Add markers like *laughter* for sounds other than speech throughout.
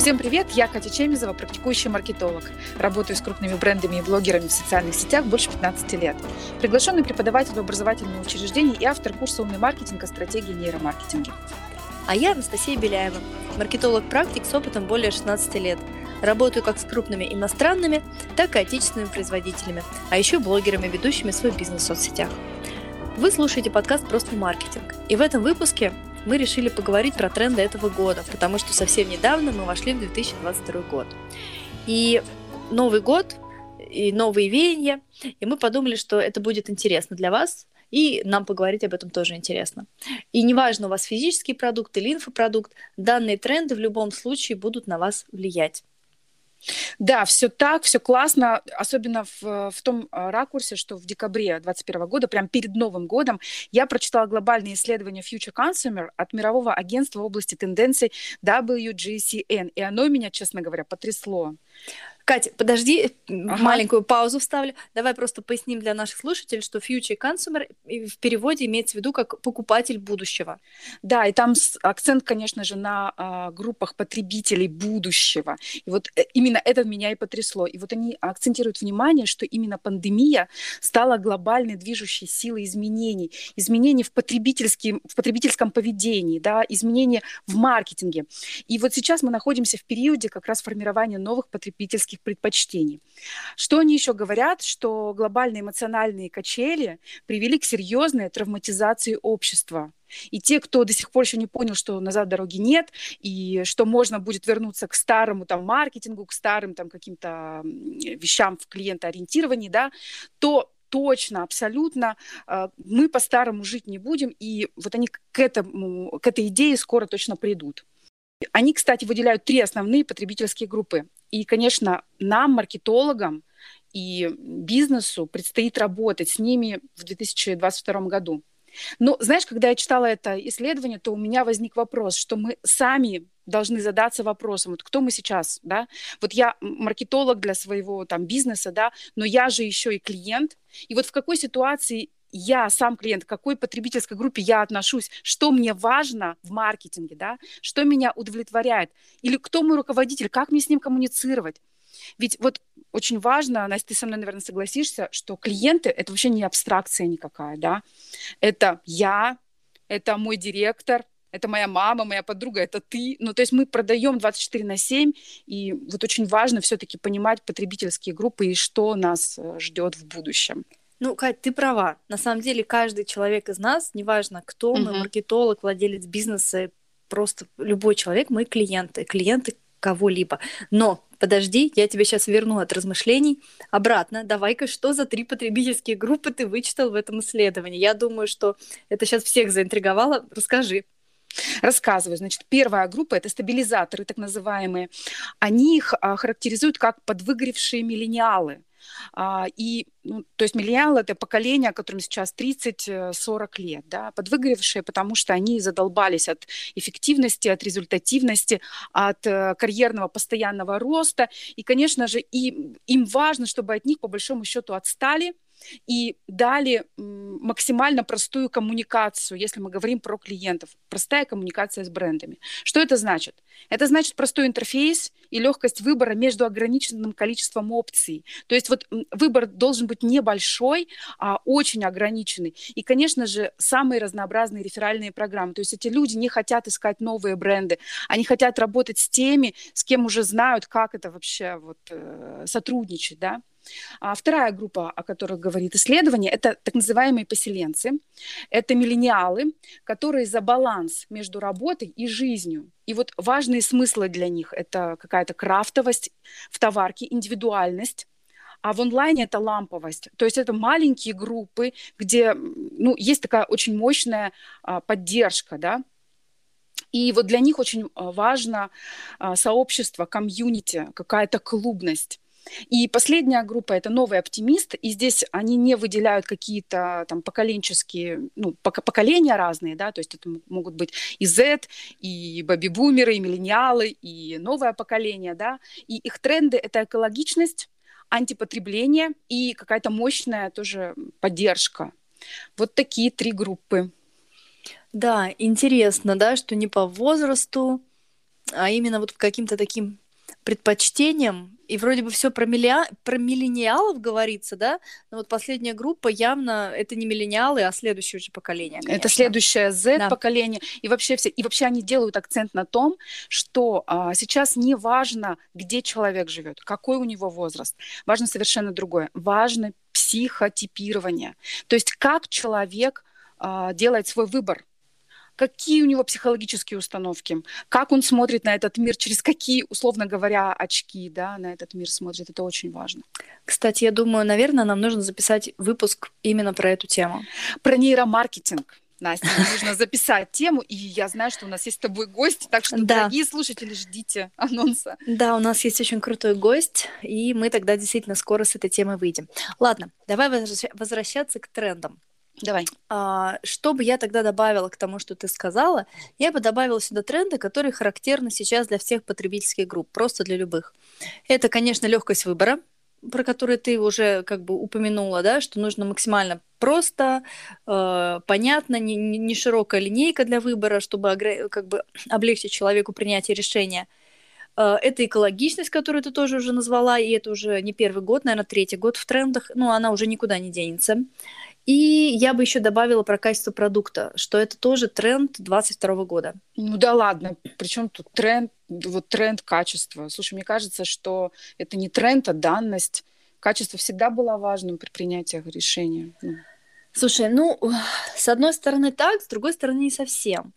Всем привет, я Катя Чемизова, практикующий маркетолог. Работаю с крупными брендами и блогерами в социальных сетях больше 15 лет. Приглашенный преподаватель в образовательном учреждении и автор курса «Умный маркетинг» о стратегии нейромаркетинга. А я Анастасия Беляева, маркетолог-практик с опытом более 16 лет. Работаю как с крупными иностранными, так и отечественными производителями, а еще блогерами, ведущими свой бизнес в соцсетях. Вы слушаете подкаст «Просто маркетинг». И в этом выпуске мы решили поговорить про тренды этого года, потому что совсем недавно мы вошли в 2022 год. И Новый год, и новые веяния, и мы подумали, что это будет интересно для вас, и нам поговорить об этом тоже интересно. И неважно, у вас физический продукт или инфопродукт, данные тренды в любом случае будут на вас влиять. Да, все так, все классно, особенно в, в том а, ракурсе, что в декабре 2021 года, прям перед Новым годом, я прочитала глобальное исследование Future Consumer от мирового агентства в области тенденций WGCN, и оно меня, честно говоря, потрясло. Катя, подожди, ага. маленькую паузу вставлю. Давай просто поясним для наших слушателей, что future consumer в переводе имеется в виду как покупатель будущего. Да, и там акцент, конечно же, на а, группах потребителей будущего. И вот э, именно это меня и потрясло. И вот они акцентируют внимание, что именно пандемия стала глобальной движущей силой изменений. Изменений в, потребительском, в потребительском поведении, да, изменения в маркетинге. И вот сейчас мы находимся в периоде как раз формирования новых потребительских предпочтений. Что они еще говорят? Что глобальные эмоциональные качели привели к серьезной травматизации общества. И те, кто до сих пор еще не понял, что назад дороги нет, и что можно будет вернуться к старому там, маркетингу, к старым там, каким-то вещам в клиентоориентировании, да, то точно, абсолютно, а, мы по-старому жить не будем, и вот они к, этому, к этой идее скоро точно придут. Они, кстати, выделяют три основные потребительские группы. И, конечно, нам, маркетологам и бизнесу предстоит работать с ними в 2022 году. Но, знаешь, когда я читала это исследование, то у меня возник вопрос, что мы сами должны задаться вопросом, вот кто мы сейчас, да? Вот я маркетолог для своего там бизнеса, да, но я же еще и клиент. И вот в какой ситуации я сам клиент, к какой потребительской группе я отношусь, что мне важно в маркетинге, да, что меня удовлетворяет, или кто мой руководитель, как мне с ним коммуницировать. Ведь вот очень важно, Настя, ты со мной, наверное, согласишься, что клиенты — это вообще не абстракция никакая, да. Это я, это мой директор, это моя мама, моя подруга, это ты. Ну, то есть мы продаем 24 на 7, и вот очень важно все-таки понимать потребительские группы и что нас э, ждет в будущем. Ну, Кать, ты права. На самом деле каждый человек из нас, неважно кто мы, маркетолог, владелец бизнеса, просто любой человек, мы клиенты, клиенты кого-либо. Но подожди, я тебе сейчас верну от размышлений обратно. Давай-ка, что за три потребительские группы ты вычитал в этом исследовании? Я думаю, что это сейчас всех заинтриговало. Расскажи. Рассказываю. Значит, первая группа – это стабилизаторы, так называемые. Они их а, характеризуют как подвыгоревшие миллениалы. А, и, ну, то есть миллениалы – это поколение, которым сейчас 30-40 э, лет, да, подвыгоревшие, потому что они задолбались от эффективности, от результативности, от э, карьерного постоянного роста. И, конечно же, и, им важно, чтобы от них, по большому счету, отстали – и дали максимально простую коммуникацию, если мы говорим про клиентов. Простая коммуникация с брендами. Что это значит? Это значит простой интерфейс и легкость выбора между ограниченным количеством опций. То есть вот выбор должен быть небольшой, а очень ограниченный. И, конечно же, самые разнообразные реферальные программы. То есть эти люди не хотят искать новые бренды, они хотят работать с теми, с кем уже знают, как это вообще вот, э, сотрудничать. Да? А вторая группа, о которой говорит исследование, это так называемые поселенцы. Это миллениалы, которые за баланс между работой и жизнью. И вот важные смыслы для них – это какая-то крафтовость в товарке, индивидуальность, а в онлайне это ламповость. То есть это маленькие группы, где ну, есть такая очень мощная а, поддержка, да, и вот для них очень а, важно а, сообщество, комьюнити, какая-то клубность. И последняя группа – это новый оптимист, и здесь они не выделяют какие-то там поколенческие, ну, поколения разные, да, то есть это могут быть и Z, и бэби-бумеры, и миллениалы, и новое поколение, да, и их тренды – это экологичность, антипотребление и какая-то мощная тоже поддержка. Вот такие три группы. Да, интересно, да, что не по возрасту, а именно вот каким-то таким предпочтениям, и вроде бы все про, милли... про миллениалов говорится, да, но вот последняя группа явно это не миллениалы, а следующее уже поколение. Конечно. Это следующее Z-поколение, да. и вообще все, и вообще они делают акцент на том, что а, сейчас не важно, где человек живет, какой у него возраст, важно совершенно другое, важно психотипирование, то есть как человек а, делает свой выбор, какие у него психологические установки, как он смотрит на этот мир, через какие, условно говоря, очки да, на этот мир смотрит. Это очень важно. Кстати, я думаю, наверное, нам нужно записать выпуск именно про эту тему. Про нейромаркетинг. Настя, нужно записать тему, и я знаю, что у нас есть с тобой гость, так что, да. дорогие слушатели, ждите анонса. Да, у нас есть очень крутой гость, и мы тогда действительно скоро с этой темой выйдем. Ладно, давай возвращаться к трендам. Давай. А, что бы я тогда добавила к тому, что ты сказала? Я бы добавила сюда тренды, которые характерны сейчас для всех потребительских групп, просто для любых. Это, конечно, легкость выбора, про который ты уже как бы упомянула, да, что нужно максимально просто, э, понятно, не, не широкая линейка для выбора, чтобы как бы облегчить человеку принятие решения. Э, это экологичность, которую ты тоже уже назвала, и это уже не первый год, наверное, третий год в трендах, но она уже никуда не денется. И я бы еще добавила про качество продукта, что это тоже тренд 22 года. Ну да ладно, причем тут тренд, вот тренд качества. Слушай, мне кажется, что это не тренд, а данность. Качество всегда было важным при принятии решения. Ну. Слушай, ну, с одной стороны так, с другой стороны не совсем.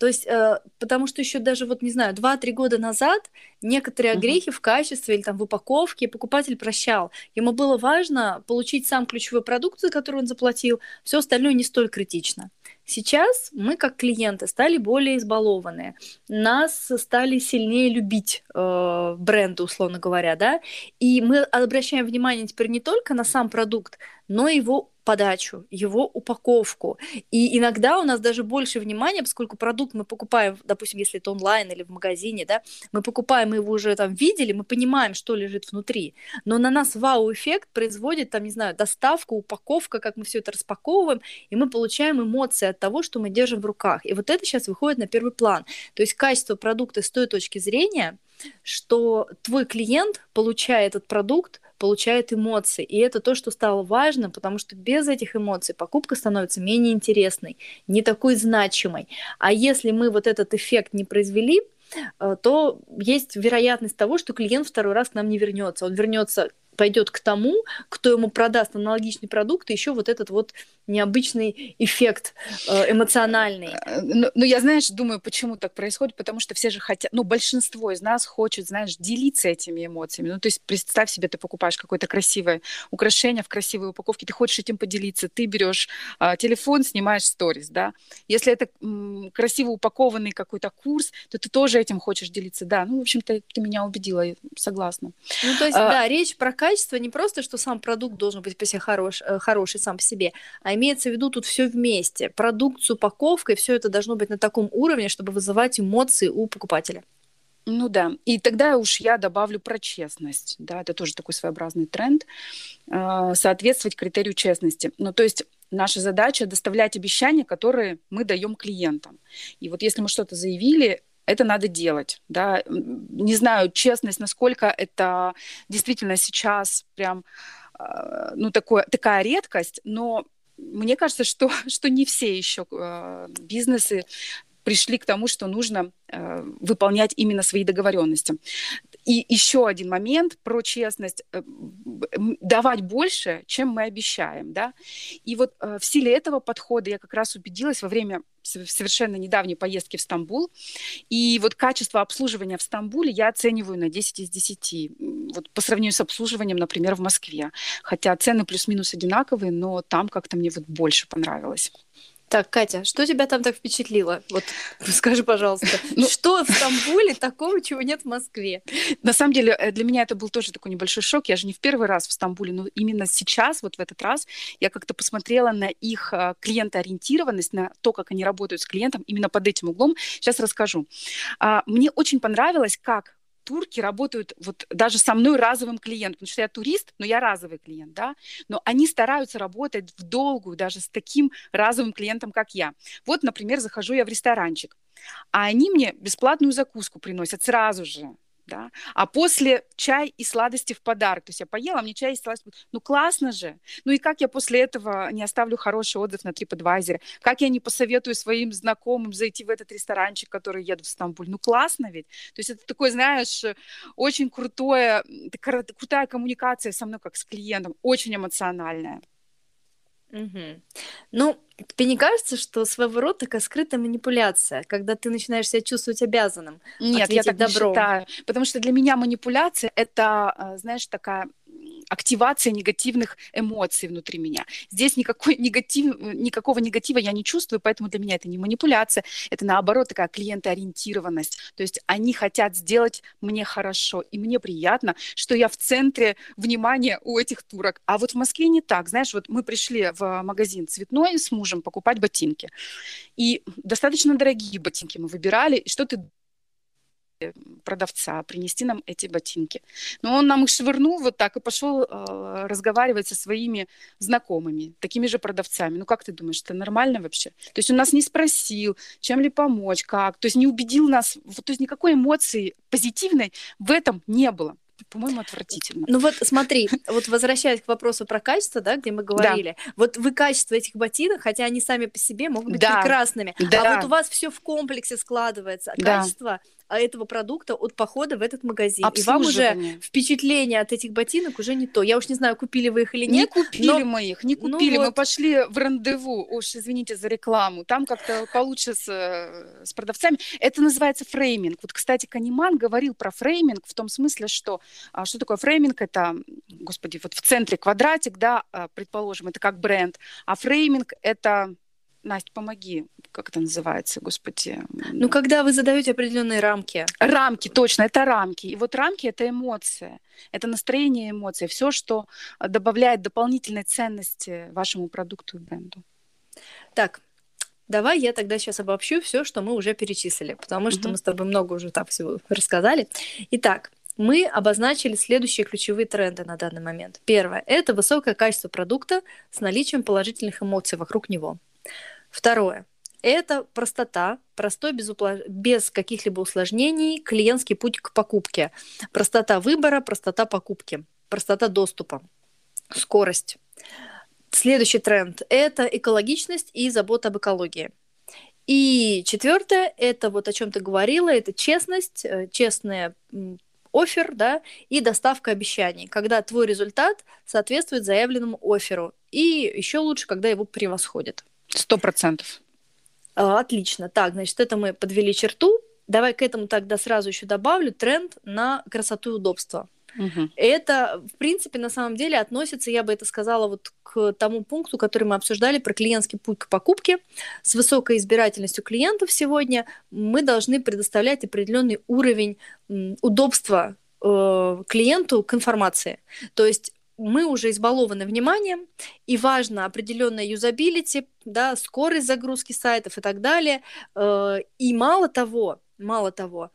То есть, э, потому что еще даже, вот не знаю, 2-3 года назад некоторые огрехи uh-huh. в качестве или там в упаковке покупатель прощал. Ему было важно получить сам ключевой продукт, за который он заплатил, все остальное не столь критично. Сейчас мы, как клиенты, стали более избалованные. Нас стали сильнее любить э, бренды, условно говоря, да, и мы обращаем внимание теперь не только на сам продукт, но его подачу, его упаковку. И иногда у нас даже больше внимания, поскольку продукт мы покупаем, допустим, если это онлайн или в магазине, да, мы покупаем, мы его уже там видели, мы понимаем, что лежит внутри. Но на нас вау-эффект производит, там, не знаю, доставка, упаковка, как мы все это распаковываем, и мы получаем эмоции от того, что мы держим в руках. И вот это сейчас выходит на первый план. То есть качество продукта с той точки зрения, что твой клиент, получая этот продукт, получает эмоции. И это то, что стало важно, потому что без этих эмоций покупка становится менее интересной, не такой значимой. А если мы вот этот эффект не произвели, э, то есть вероятность того, что клиент второй раз к нам не вернется. Он вернется пойдет к тому, кто ему продаст аналогичный продукт, и еще вот этот вот необычный эффект э, эмоциональный. Э, ну, ну, я, знаешь, думаю, почему так происходит, потому что все же хотят, ну, большинство из нас хочет, знаешь, делиться этими эмоциями. Ну, то есть представь себе, ты покупаешь какое-то красивое украшение в красивой упаковке, ты хочешь этим поделиться, ты берешь э, телефон, снимаешь сторис, да. Если это м, красиво упакованный какой-то курс, то ты тоже этим хочешь делиться, да. Ну, в общем-то, ты меня убедила, я согласна. Ну, то есть, а, да, речь про качество не просто, что сам продукт должен быть по себе хорош, э, хороший сам по себе, а имеется в виду тут все вместе. Продукт с упаковкой, все это должно быть на таком уровне, чтобы вызывать эмоции у покупателя. Ну да, и тогда уж я добавлю про честность, да, это тоже такой своеобразный тренд, э, соответствовать критерию честности. Ну то есть наша задача доставлять обещания, которые мы даем клиентам. И вот если мы что-то заявили, это надо делать, да. Не знаю, честность, насколько это действительно сейчас прям, а, ну, такое, такая редкость, но мне кажется, что, *laughs* что не все еще э, бизнесы пришли к тому, что нужно э, выполнять именно свои договоренности. И еще один момент про честность. Э, давать больше, чем мы обещаем. Да? И вот э, в силе этого подхода я как раз убедилась во время совершенно недавней поездки в Стамбул. И вот качество обслуживания в Стамбуле я оцениваю на 10 из 10. Вот по сравнению с обслуживанием, например, в Москве. Хотя цены плюс-минус одинаковые, но там как-то мне вот больше понравилось. Так, Катя, что тебя там так впечатлило? Вот *laughs* скажи, пожалуйста, *laughs* ну, что в Стамбуле такого, чего нет в Москве? На самом деле, э, для меня это был тоже такой небольшой шок. Я же не в первый раз в Стамбуле, но именно сейчас, вот в этот раз, я как-то посмотрела на их э, клиентоориентированность, на то, как они работают с клиентом, именно под этим углом. Сейчас расскажу. А, мне очень понравилось, как турки работают вот даже со мной разовым клиентом, потому что я турист, но я разовый клиент, да, но они стараются работать в долгую даже с таким разовым клиентом, как я. Вот, например, захожу я в ресторанчик, а они мне бесплатную закуску приносят сразу же да, а после чай и сладости в подарок. То есть я поела, мне чай и сладости. Ну классно же. Ну и как я после этого не оставлю хороший отзыв на TripAdvisor? Как я не посоветую своим знакомым зайти в этот ресторанчик, который еду в Стамбуль? Ну классно ведь. То есть это такое, знаешь, очень крутое, крутая коммуникация со мной как с клиентом, очень эмоциональная. Угу. Ну, тебе не кажется, что своего рода такая скрытая манипуляция, когда ты начинаешь себя чувствовать обязанным? Нет, я так добром. не считаю. Потому что для меня манипуляция это, а, знаешь, такая активация негативных эмоций внутри меня. Здесь никакой негатив, никакого негатива я не чувствую, поэтому для меня это не манипуляция, это наоборот такая клиентоориентированность. То есть они хотят сделать мне хорошо, и мне приятно, что я в центре внимания у этих турок. А вот в Москве не так. Знаешь, вот мы пришли в магазин цветной с мужем покупать ботинки. И достаточно дорогие ботинки мы выбирали. И что ты продавца принести нам эти ботинки. Но он нам их швырнул вот так и пошел э, разговаривать со своими знакомыми, такими же продавцами. Ну как ты думаешь, это нормально вообще? То есть он нас не спросил, чем ли помочь, как, то есть не убедил нас, то есть никакой эмоции позитивной в этом не было по-моему, отвратительно. Ну вот смотри, вот возвращаясь к вопросу про качество, да, где мы говорили, да. вот вы качество этих ботинок, хотя они сами по себе могут быть да. прекрасными, да. а вот у вас все в комплексе складывается, а да. качество а, этого продукта от похода в этот магазин. И вам уже впечатление от этих ботинок уже не то. Я уж не знаю, купили вы их или нет. Не купили но... мы их, не ну купили. Ну, мы вот... пошли в рандеву. Уж извините за рекламу. Там как-то получше с, э, с продавцами. Это называется framing. Вот, кстати, Каниман говорил про framing в том смысле, что а, что такое framing? Это, господи, вот в центре квадратик, да, а, предположим, это как бренд. А framing это Настя, помоги, как это называется, господи. Ну, когда вы задаете определенные рамки. Рамки, точно, это рамки. И вот рамки это эмоция, это настроение эмоций, все, что добавляет дополнительной ценности вашему продукту и бренду. Так, давай я тогда сейчас обобщу все, что мы уже перечислили, потому что угу. мы с тобой много уже так всего рассказали. Итак, мы обозначили следующие ключевые тренды на данный момент. Первое – это высокое качество продукта с наличием положительных эмоций вокруг него. Второе. Это простота, простой, без, упла... без каких-либо усложнений, клиентский путь к покупке. Простота выбора, простота покупки, простота доступа, скорость. Следующий тренд – это экологичность и забота об экологии. И четвертое – это вот о чем ты говорила, это честность, э, честная офер, да, и доставка обещаний, когда твой результат соответствует заявленному оферу, и еще лучше, когда его превосходит. Сто процентов. А, отлично. Так, значит, это мы подвели черту. Давай к этому тогда сразу еще добавлю тренд на красоту и удобство. Угу. Это, в принципе, на самом деле относится, я бы это сказала, вот к тому пункту, который мы обсуждали про клиентский путь к покупке. С высокой избирательностью клиентов сегодня мы должны предоставлять определенный уровень удобства э, клиенту к информации. То есть мы уже избалованы вниманием, и важно определенная юзабилити, да, скорость загрузки сайтов и так далее. Э, и мало того, мало того,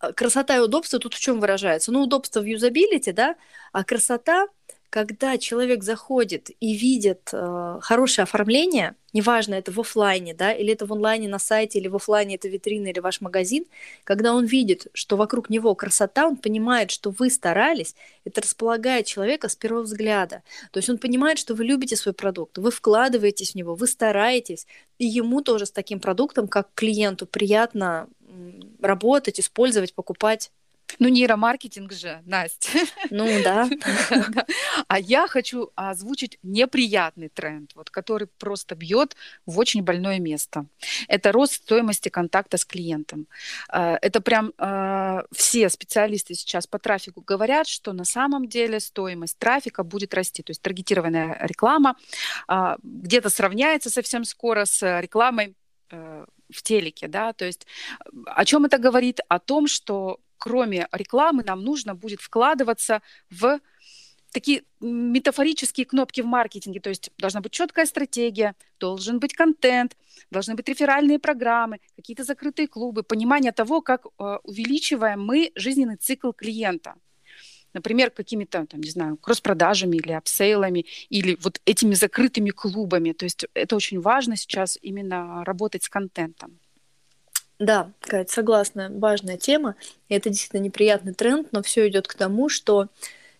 э, красота и удобство тут в чем выражается? Ну, удобство в юзабилити, да, а красота когда человек заходит и видит э, хорошее оформление, неважно, это в офлайне, да, или это в онлайне на сайте, или в офлайне это витрина, или ваш магазин, когда он видит, что вокруг него красота, он понимает, что вы старались, это располагает человека с первого взгляда. То есть он понимает, что вы любите свой продукт, вы вкладываетесь в него, вы стараетесь, и ему тоже с таким продуктом, как клиенту, приятно работать, использовать, покупать. Ну, нейромаркетинг же, Настя. Ну, *laughs* да. А я хочу озвучить неприятный тренд, вот, который просто бьет в очень больное место. Это рост стоимости контакта с клиентом. А, это прям а, все специалисты сейчас по трафику говорят, что на самом деле стоимость трафика будет расти. То есть таргетированная реклама а, где-то сравняется совсем скоро с рекламой э, в телеке, да, то есть о чем это говорит? О том, что кроме рекламы, нам нужно будет вкладываться в такие метафорические кнопки в маркетинге. То есть должна быть четкая стратегия, должен быть контент, должны быть реферальные программы, какие-то закрытые клубы, понимание того, как э, увеличиваем мы жизненный цикл клиента. Например, какими-то, там, не знаю, кросс-продажами или upsell ами, или вот этими закрытыми клубами. То есть это очень важно сейчас именно работать с контентом. Да, Кать, согласна, важная тема. И это действительно неприятный тренд, но все идет к тому, что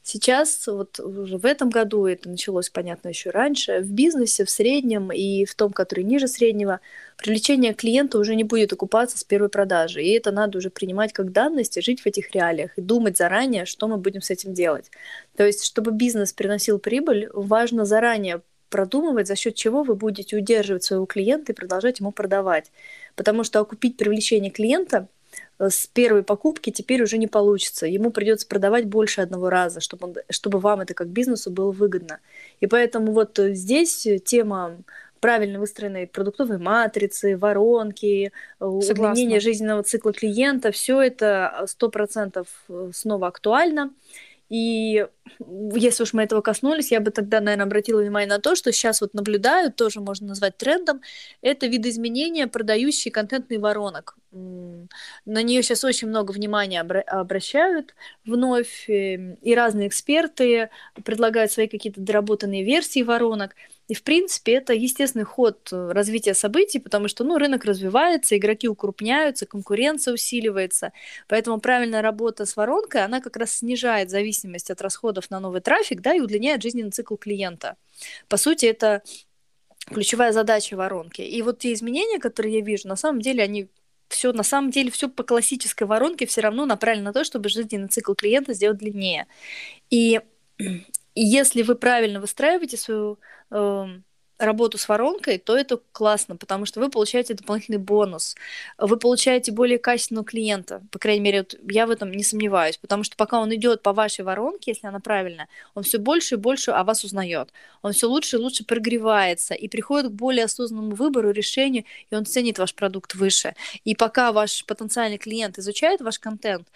Сейчас, вот уже в этом году, это началось, понятно, еще раньше, в бизнесе, в среднем и в том, который ниже среднего, привлечение клиента уже не будет окупаться с первой продажи. И это надо уже принимать как данность и жить в этих реалиях, и думать заранее, что мы будем с этим делать. То есть, чтобы бизнес приносил прибыль, важно заранее продумывать, за счет чего вы будете удерживать своего клиента и продолжать ему продавать. Потому что окупить привлечение клиента – Э, с первой покупки теперь уже не получится. Ему придется продавать больше одного раза, чтобы, он, чтобы вам это как бизнесу было выгодно. И поэтому вот э, здесь тема правильно выстроенной продуктовой матрицы, воронки, э, Согласна. удлинение жизненного цикла клиента, все это сто процентов снова актуально. И если уж мы этого коснулись, я бы тогда, наверное, обратила внимание на то, что сейчас вот наблюдают, тоже можно назвать трендом, это видоизменения продающий контентный воронок. На нее сейчас очень много внимания обращают вновь, эм, и разные эксперты предлагают свои какие-то доработанные версии воронок. И, в принципе, это естественный ход э, развития событий, потому что ну, рынок развивается, игроки укрупняются, конкуренция усиливается. Поэтому правильная работа с воронкой, она как раз снижает зависимость от расходов на новый трафик да, и удлиняет жизненный цикл клиента. По сути, это ключевая задача воронки. И вот те изменения, которые я вижу, на самом деле они все на самом деле все по классической воронке все равно направлено на то, чтобы жизненный цикл клиента сделать длиннее. И, *clears throat* если вы правильно выстраиваете свою э, работу с воронкой, то это классно, потому что вы получаете дополнительный бонус, вы получаете более качественного клиента, по крайней мере, вот я в этом не сомневаюсь, потому что пока он идет по вашей воронке, если она правильная, он все больше и больше о вас узнает, он все лучше и лучше прогревается и приходит к более осознанному выбору, решению, и он ценит ваш продукт выше. И пока ваш потенциальный клиент изучает ваш контент,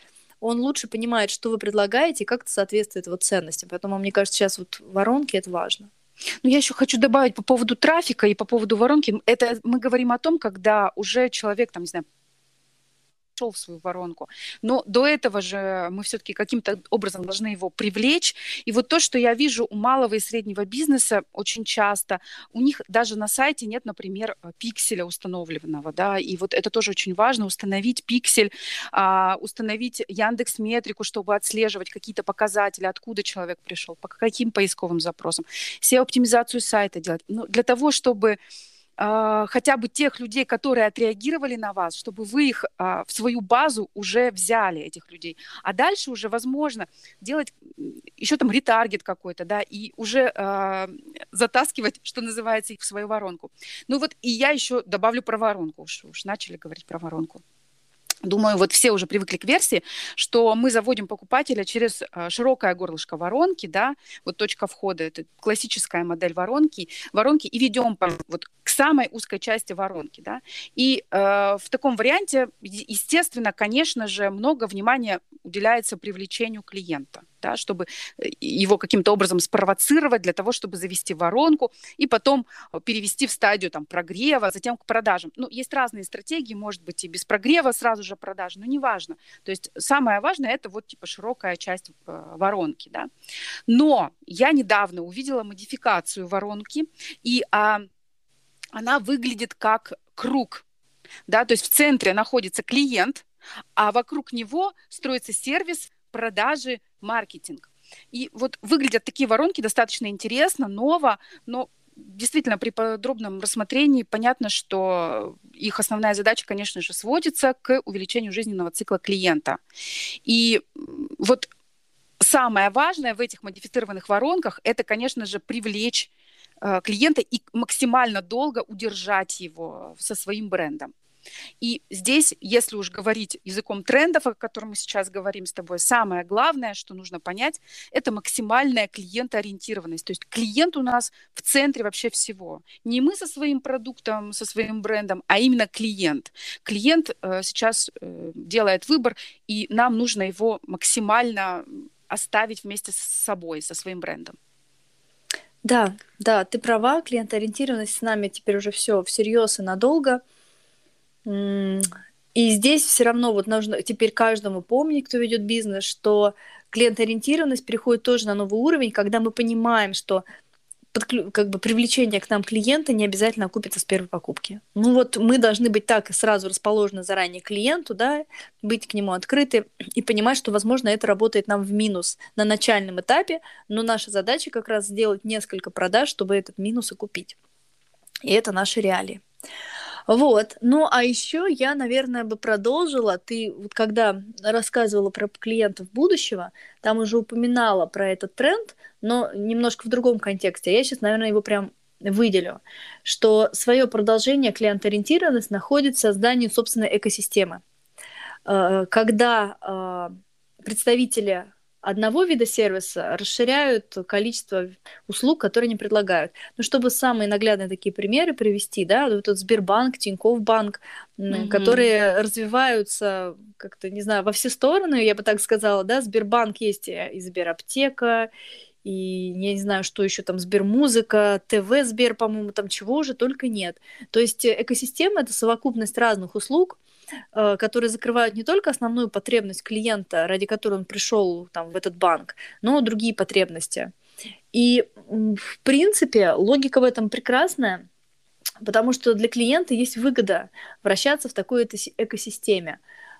он лучше понимает, что вы предлагаете и как это соответствует его ценностям. Поэтому, мне кажется, сейчас вот воронки это важно. Ну, я еще хочу добавить по поводу трафика и по поводу воронки. Это мы говорим о том, когда уже человек, там, не знаю, вошел в свою воронку. Но до этого же мы все-таки каким-то образом должны его привлечь. И вот то, что я вижу у малого и среднего бизнеса очень часто, у них даже на сайте нет, например, э, пикселя установленного, да, и вот это тоже очень важно, установить пиксель, а, установить Яндекс Метрику, чтобы отслеживать какие-то показатели, откуда человек пришел, по каким поисковым запросам, все оптимизацию сайта делать. Ну, для того, чтобы хотя бы тех людей, которые отреагировали на вас, чтобы вы их а, в свою базу уже взяли, этих людей. А дальше уже возможно делать еще там ретаргет какой-то, да, и уже а, затаскивать, что называется, их в свою воронку. Ну вот и я еще добавлю про воронку, уж, уж начали говорить про воронку. Думаю, вот все уже привыкли к версии, что мы заводим покупателя через э, широкое горлышко воронки, да, вот точка входа, это классическая модель воронки, воронки и ведем вот к самой узкой части воронки, да. И э, в таком варианте, естественно, конечно же, много внимания уделяется привлечению клиента да, чтобы э, его каким-то образом спровоцировать для того, чтобы завести воронку и потом э, перевести в стадию там, прогрева, затем к продажам. Ну, есть разные стратегии, может быть, и без прогрева сразу же продажи, но неважно. То есть самое важное это вот типа широкая часть э, воронки, да. Но я недавно увидела модификацию воронки, и а, она выглядит как круг, да, то есть в центре находится клиент, а вокруг него строится сервис продажи, маркетинг. И вот выглядят такие воронки достаточно интересно, ново, но действительно при подробном рассмотрении понятно, что их основная задача, конечно же, сводится к увеличению жизненного цикла клиента. И вот самое важное в этих модифицированных воронках это, конечно же, привлечь э, клиента и максимально долго удержать его со своим брендом. И здесь, если уж говорить языком трендов, о котором мы сейчас говорим с тобой, самое главное, что нужно понять, это максимальная клиентоориентированность. То есть клиент у нас в центре вообще всего. Не мы со своим продуктом, со своим брендом, а именно клиент. Клиент э, сейчас э, делает выбор, и нам нужно его максимально оставить вместе с собой, со своим брендом. Да, да, ты права, клиентоориентированность с нами теперь уже все всерьез и надолго – и здесь все равно вот нужно теперь каждому помнить, кто ведет бизнес, что клиентоориентированность переходит тоже на новый уровень, когда мы понимаем, что как бы привлечение к нам клиента не обязательно окупится с первой покупки. Ну вот мы должны быть так сразу расположены заранее клиенту, да, быть к нему открыты и понимать, что, возможно, это работает нам в минус на начальном этапе, но наша задача как раз сделать несколько продаж, чтобы этот минус окупить. И это наши реалии. Вот. Ну, а еще я, наверное, бы продолжила. Ты вот когда рассказывала про клиентов будущего, там уже упоминала про этот тренд, но немножко в другом контексте. Я сейчас, наверное, его прям выделю, что свое продолжение клиент-ориентированность находит в создании собственной экосистемы. Э, когда э, представители одного вида сервиса расширяют количество услуг, которые они предлагают. Ну, чтобы самые наглядные такие примеры привести, да, вот этот Сбербанк, Тинькофф банк, mm-hmm. которые развиваются как-то, не знаю, во все стороны, я бы так сказала, да, Сбербанк есть и Сбераптека, и я не знаю, что еще там, Сбермузыка, ТВ Сбер, по-моему, там чего уже только нет. То есть экосистема — это совокупность разных услуг, Э, которые закрывают не только основную потребность клиента, ради которой он пришел там, в этот банк, но и другие потребности. И, в принципе, логика в этом прекрасная, потому что для клиента есть выгода вращаться в такой экосистеме.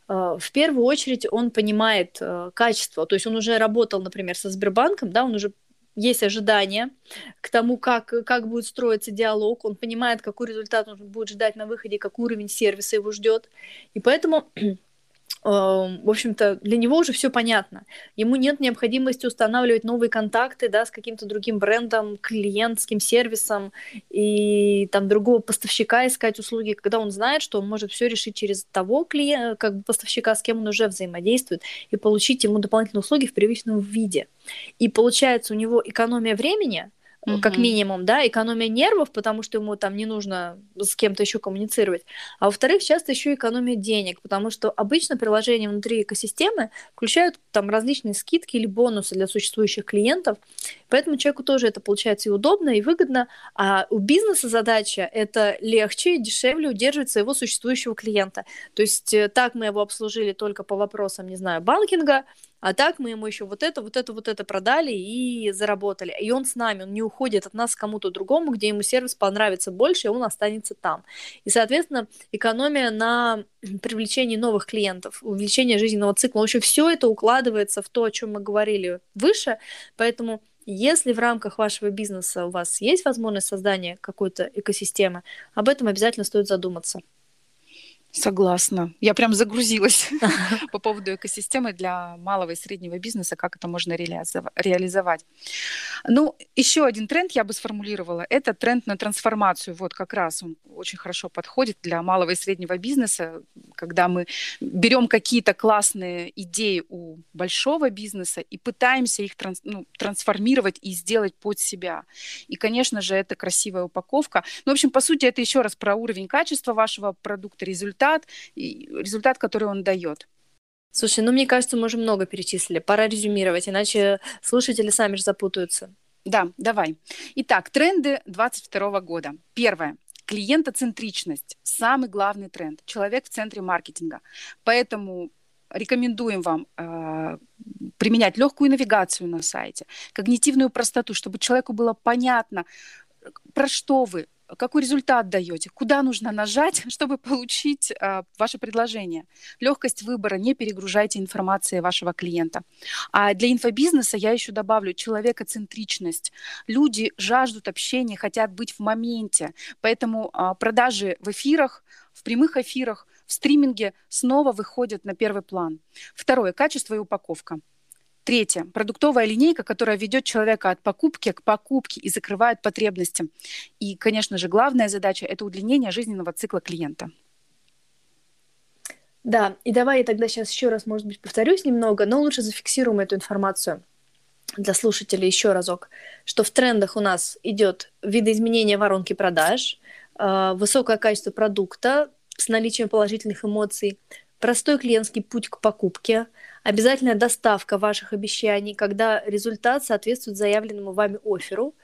Э, в первую очередь он понимает э, качество, то есть он уже работал, например, со Сбербанком, да, он уже есть ожидания к тому, как, как будет строиться диалог, он понимает, какой результат он будет ждать на выходе, какой уровень сервиса его ждет. И поэтому в общем-то, для него уже все понятно. Ему нет необходимости устанавливать новые контакты да, с каким-то другим брендом, клиентским сервисом и там другого поставщика искать услуги, когда он знает, что он может все решить через того клиента, как бы поставщика, с кем он уже взаимодействует, и получить ему дополнительные услуги в привычном виде. И получается у него экономия времени, угу. как минимум, да, экономия нервов, потому что ему там не нужно с кем-то еще коммуницировать. А во-вторых, часто еще экономия денег, потому что обычно приложения внутри экосистемы включают там различные скидки или бонусы для существующих клиентов, поэтому человеку тоже это получается и удобно, и выгодно, а у бизнеса задача это легче и дешевле удерживать своего существующего клиента. То есть э, так мы его обслужили только по вопросам, не знаю, банкинга, а так мы ему еще вот это, вот это, вот это продали и заработали. И он с нами, он не уходит от нас к кому-то другому, где ему сервис понравится больше, и он останется там. И, соответственно, экономия на *clears throat* привлечении новых клиентов, увеличение жизненного цикла. В общем, все это укладывается в то, о чем мы говорили выше. Поэтому если в рамках вашего бизнеса у вас есть возможность создания какой-то экосистемы, об этом обязательно стоит задуматься. Согласна. Я прям загрузилась *laughs* по поводу экосистемы для малого и среднего бизнеса, как это можно реализовать. Ну, еще один тренд я бы сформулировала. Это тренд на трансформацию. Вот как раз он очень хорошо подходит для малого и среднего бизнеса, когда мы берем какие-то классные идеи у большого бизнеса и пытаемся их транс, ну, трансформировать и сделать под себя. И, конечно же, это красивая упаковка. Ну, в общем, по сути, это еще раз про уровень качества вашего продукта, результат результат, и результат, который он дает. Слушай, ну мне кажется, мы уже много перечислили. Пора резюмировать, иначе слушатели сами же запутаются. Да, давай. Итак, тренды 2022 года. Первое. Клиентоцентричность. Самый главный тренд. Человек в центре маркетинга. Поэтому рекомендуем вам э, применять легкую навигацию на сайте, когнитивную простоту, чтобы человеку было понятно, про что вы, какой результат даете, куда нужно нажать, *laughs* чтобы получить а, ваше предложение. Легкость выбора, не перегружайте информацией вашего клиента. А для инфобизнеса я еще добавлю человекоцентричность. Люди жаждут общения, хотят быть в моменте, поэтому а, продажи в эфирах, в прямых эфирах, в стриминге снова выходят на первый план. Второе, качество и упаковка. Третье. Продуктовая линейка, которая ведет человека от покупки к покупке и закрывает потребности. И, конечно же, главная задача – это удлинение жизненного цикла клиента. Да, и давай я тогда сейчас еще раз, может быть, повторюсь немного, но лучше зафиксируем эту информацию для слушателей еще разок, что в трендах у нас идет видоизменение воронки продаж, э, высокое качество продукта с наличием положительных эмоций, простой клиентский путь к покупке, обязательная доставка ваших обещаний, когда результат соответствует заявленному вами оферу.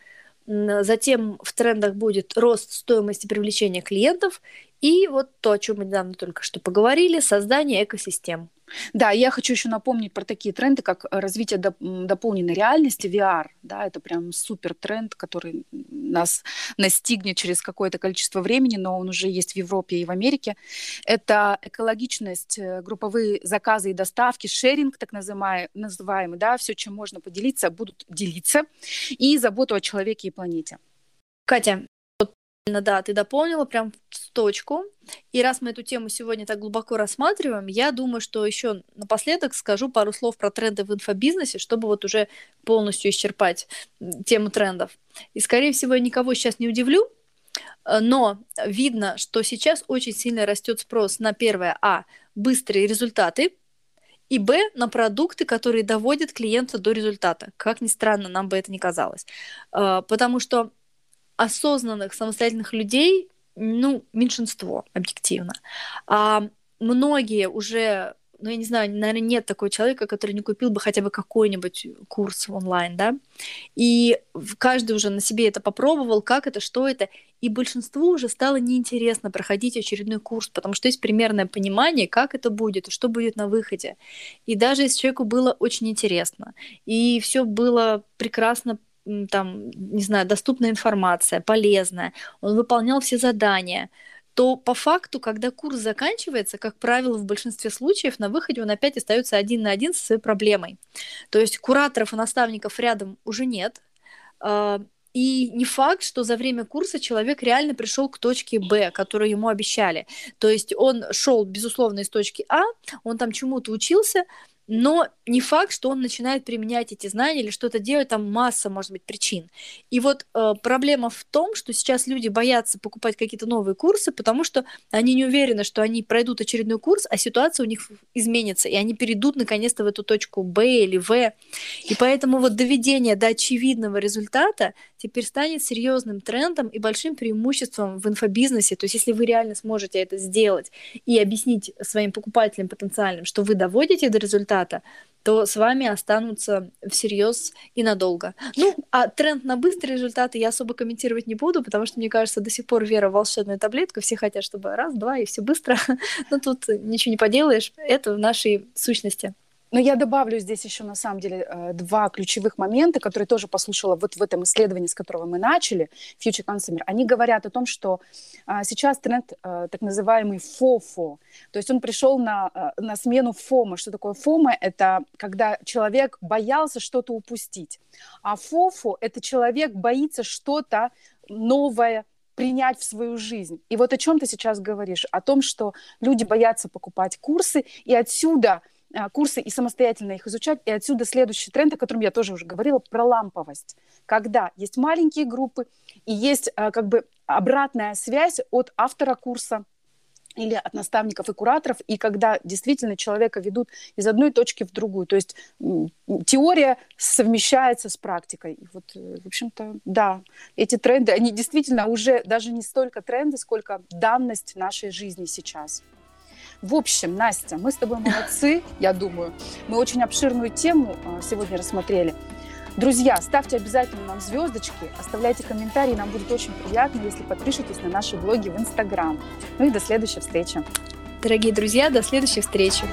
Затем в трендах будет рост стоимости привлечения клиентов и вот то, о чем мы недавно только что поговорили, создание экосистем. Да, я хочу еще напомнить про такие тренды, как развитие доп- дополненной реальности, VR. Да, это прям супер тренд, который нас настигнет через какое-то количество времени, но он уже есть в Европе и в Америке. Это экологичность, э, групповые заказы и доставки, шеринг, так называемый, да, все, чем можно поделиться, будут делиться, и заботу о человеке и планете. Катя, да, ты дополнила прям точку. И раз мы эту тему сегодня так глубоко рассматриваем, я думаю, что еще напоследок скажу пару слов про тренды в инфобизнесе, чтобы вот уже полностью исчерпать тему трендов. И, скорее всего, я никого сейчас не удивлю, э, но видно, что сейчас очень сильно растет спрос на первое, а, быстрые результаты, и б, на продукты, которые доводят клиента до результата. Как ни странно, нам бы это не казалось. Э, потому что осознанных, самостоятельных людей, ну, меньшинство, объективно. А многие уже ну, я не знаю, наверное, нет такого человека, который не купил бы хотя бы какой-нибудь курс онлайн, да, и каждый уже на себе это попробовал, как это, что это, и большинству уже стало неинтересно проходить очередной курс, потому что есть примерное понимание, как это будет, что будет на выходе. И даже если человеку было очень интересно, и все было прекрасно там, не знаю, доступная информация, полезная, он выполнял все задания, то по факту, когда курс заканчивается, как правило, в большинстве случаев на выходе он опять остается один на один со своей проблемой. То есть кураторов и наставников рядом уже нет. А, и не факт, что за время курса человек реально пришел к точке Б, которую ему обещали. То есть он шел, безусловно, из точки А, он там чему-то учился, но не факт, что он начинает применять эти знания или что-то делать, там масса, может быть, причин. И вот э, проблема в том, что сейчас люди боятся покупать какие-то новые курсы, потому что они не уверены, что они пройдут очередной курс, а ситуация у них изменится, и они перейдут наконец-то в эту точку Б или В. И поэтому вот доведение до очевидного результата теперь станет серьезным трендом и большим преимуществом в инфобизнесе. То есть если вы реально сможете это сделать и объяснить своим покупателям потенциальным, что вы доводите до результата, то с вами останутся всерьез и надолго. Ну, а тренд на быстрые результаты я особо комментировать не буду, потому что, мне кажется, до сих пор вера в волшебную таблетку. Все хотят, чтобы раз, два, и все быстро. *laughs* Но тут ничего не поделаешь. Это в нашей сущности. Но я добавлю здесь еще, на самом деле, э, два ключевых момента, которые тоже послушала вот в этом исследовании, с которого мы начали, Future Consumer. Они говорят о том, что а, сейчас тренд э, так называемый FOFO, то есть он пришел на, э, на смену ФОМа. Что такое ФОМа? Это когда человек боялся что-то упустить. А ФОФО – это человек боится что-то новое, принять в свою жизнь. И вот о чем ты сейчас говоришь? О том, что люди боятся покупать курсы, и отсюда курсы и самостоятельно их изучать. И отсюда следующий тренд, о котором я тоже уже говорила, про ламповость. Когда есть маленькие группы и есть а, как бы обратная связь от автора курса или от наставников и кураторов, и когда действительно человека ведут из одной точки в другую. То есть теория совмещается с практикой. И вот, э, в общем-то, да, эти тренды, они действительно уже даже не столько тренды, сколько данность нашей жизни сейчас. В общем, Настя, мы с тобой молодцы, я думаю. Мы очень обширную тему а, сегодня рассмотрели. Друзья, ставьте обязательно нам звездочки, оставляйте комментарии, нам будет очень приятно, если подпишетесь на наши блоги в Инстаграм. Ну и до следующей встречи. Дорогие друзья, до следующей встречи.